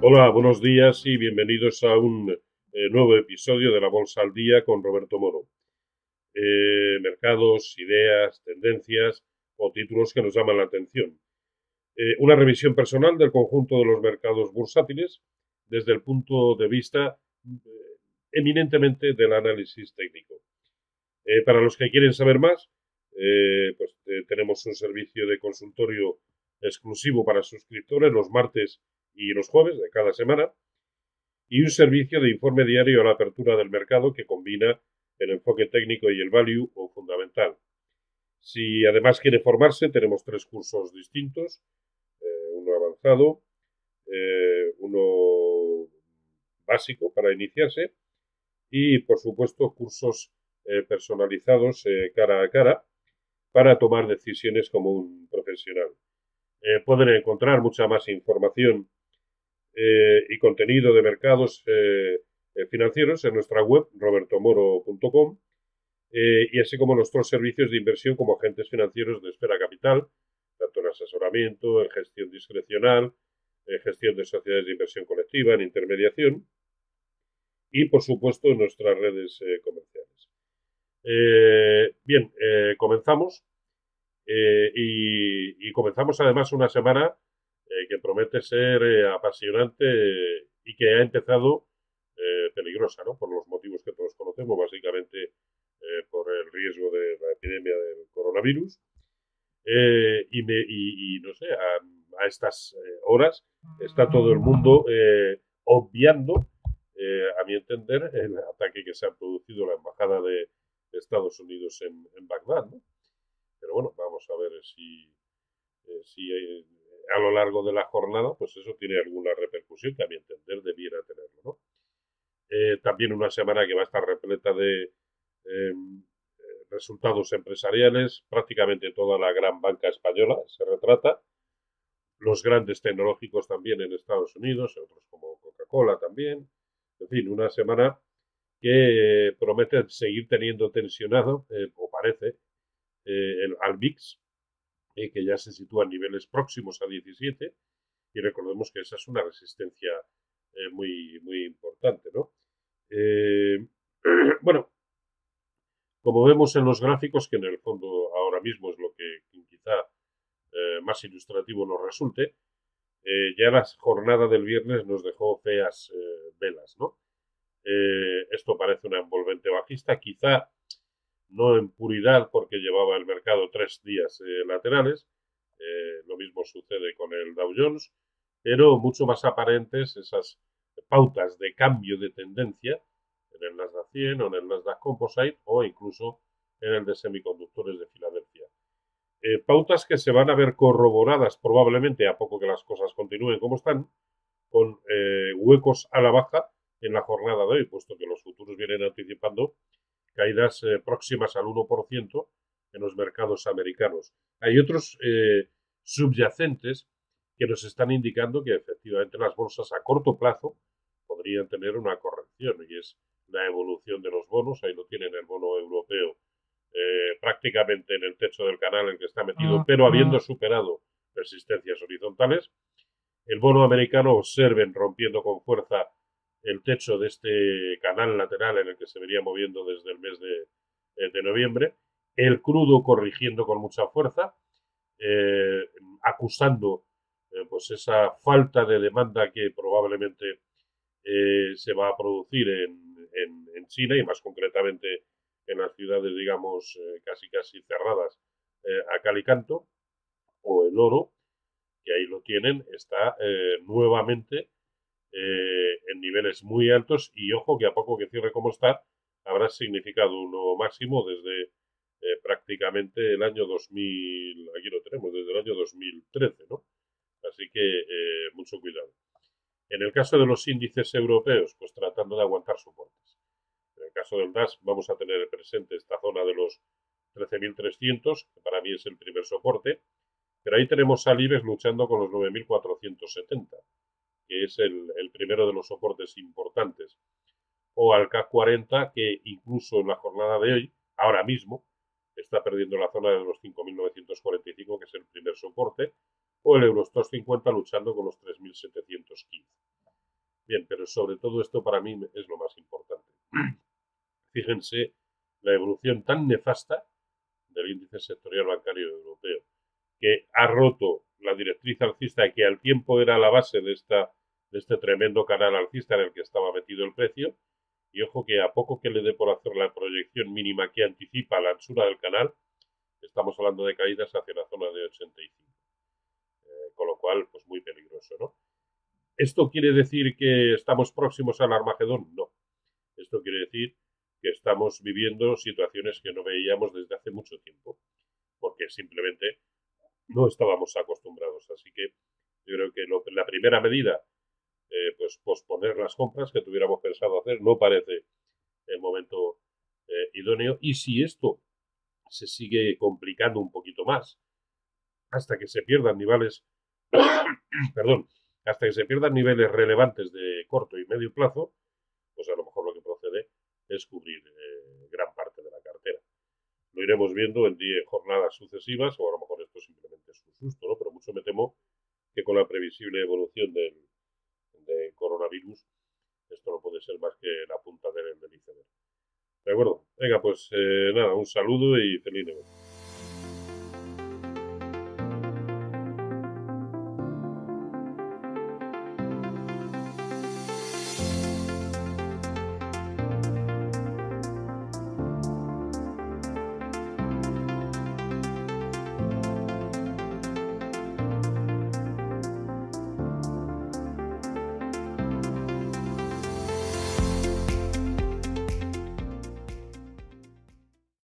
Hola, buenos días y bienvenidos a un eh, nuevo episodio de la Bolsa al Día con Roberto Moro. Eh, mercados, ideas, tendencias o títulos que nos llaman la atención. Eh, una revisión personal del conjunto de los mercados bursátiles desde el punto de vista eminentemente del análisis técnico. para los que quieren saber más, pues tenemos un servicio de consultorio exclusivo para suscriptores los martes y los jueves de cada semana, y un servicio de informe diario a la apertura del mercado que combina el enfoque técnico y el value o fundamental. Si además quiere formarse, tenemos tres cursos distintos, eh, uno avanzado, eh, uno básico para iniciarse y, por supuesto, cursos eh, personalizados cara a cara para tomar decisiones como un profesional. pueden encontrar mucha más información eh, y contenido de mercados eh, eh, financieros en nuestra web robertomoro.com y así como nuestros servicios de inversión como agentes financieros de espera capital, tanto en asesoramiento, en gestión discrecional, en gestión de sociedades de inversión colectiva, en intermediación y por supuesto en nuestras redes comerciales. bien, comenzamos y, comenzamos además una semana eh, que promete ser eh, apasionante y que ha empezado eh, peligrosa, ¿no? Por los motivos que todos conocemos, básicamente por el riesgo de la epidemia del coronavirus. Y, me, y, no sé, a, estas horas está todo el mundo obviando, a mi entender, el ataque que se ha producido la embajada de Estados Unidos en, en Bagdad, ¿no? Pero bueno, vamos a ver si, si a lo largo de la jornada, pues eso tiene alguna repercusión que a mi entender debiera tenerlo. ¿no? Eh, también una semana que va a estar repleta de em, eh, resultados empresariales, prácticamente toda la gran banca española se retrata, los grandes tecnológicos también en Estados Unidos, otros como Coca-Cola también, en fin, una semana que promete seguir teniendo tensionado, eh, o parece, el, al VIX, eh, que ya se sitúa a niveles próximos a 17, y recordemos que esa es una resistencia eh, muy, muy importante, ¿no? Eh, bueno, como vemos en los gráficos, que en el fondo ahora mismo es lo que quizá más ilustrativo nos resulte, ya la jornada del viernes nos dejó feas velas, ¿no? esto parece una envolvente bajista, quizá no en puridad porque llevaba el mercado tres días eh, laterales, eh, lo mismo sucede con el Dow Jones, pero mucho más aparentes esas pautas de cambio de tendencia en el Nasdaq 100 o en el Nasdaq Composite o incluso en el de semiconductores de Filadelfia. Eh, pautas que se van a ver corroboradas probablemente a poco que las cosas continúen como están, con huecos a la baja en la jornada de hoy, puesto que los futuros vienen anticipando caídas eh, próximas al 1% en los mercados americanos. Hay otros eh, subyacentes que nos están indicando que efectivamente las bolsas a corto plazo podrían tener una corrección y es la evolución de los bonos. Ahí lo tienen el bono europeo eh, prácticamente en el techo del canal en que está metido, pero habiendo superado resistencias horizontales. El bono americano observen rompiendo con fuerza el techo de este canal lateral en el que se venía moviendo desde el mes de, eh, noviembre, el crudo corrigiendo con mucha fuerza, eh, acusando eh, pues esa falta de demanda que probablemente se va a producir en, en, China y más concretamente en las ciudades, digamos, casi casi cerradas a Calicanto, o el oro, que ahí lo tienen, está nuevamente eh, en niveles muy altos y ojo que a poco que cierre como está, habrá significado un nuevo máximo desde eh, prácticamente el año 2000, aquí lo tenemos, desde el año 2013, ¿no? Así que eh, mucho cuidado. En el caso de los índices europeos, pues tratando de aguantar soportes. En el caso del DAS vamos a tener presente esta zona de los 13.300, que para mí es el primer soporte, pero ahí tenemos a luchando con los 9.470 que es el, primero de los soportes importantes, o al CAC 40, que incluso en la jornada de hoy, ahora mismo, está perdiendo la zona de los 5.945, que es el primer soporte, o el Eurostox 50 luchando con los 3.715. Bien, pero sobre todo esto para mí es lo más importante. Fíjense la evolución tan nefasta del índice sectorial bancario europeo, que ha roto la directriz alcista que al tiempo era la base de, esta, de este tremendo canal alcista en el que estaba metido el precio, y ojo que a poco que le dé por hacer la proyección mínima que anticipa la anchura del canal, estamos hablando de caídas hacia la zona de 85. Eh, con lo cual, pues muy peligroso, ¿no? ¿Esto quiere decir que estamos próximos al Armagedón? No. Esto quiere decir que estamos viviendo situaciones que no veíamos desde hace mucho tiempo, porque simplemente no estábamos acostumbrados. Así que yo creo que la primera medida, pues posponer las compras que tuviéramos pensado hacer, no parece el momento eh, idóneo. Y si esto se sigue complicando un poquito más, hasta que se pierdan niveles, perdón, hasta que se pierdan niveles relevantes de corto y medio plazo, pues a lo mejor lo que procede es cubrir eh, gran parte de la cartera. Lo iremos viendo en, día, jornadas sucesivas, o a lo mejor esto simplemente es un susto, ¿no? Pero mucho me temo que con la previsible evolución del, coronavirus, esto no puede ser más que la punta del, del iceberg. De acuerdo. Venga, pues eh, nada, un saludo y feliz negocio.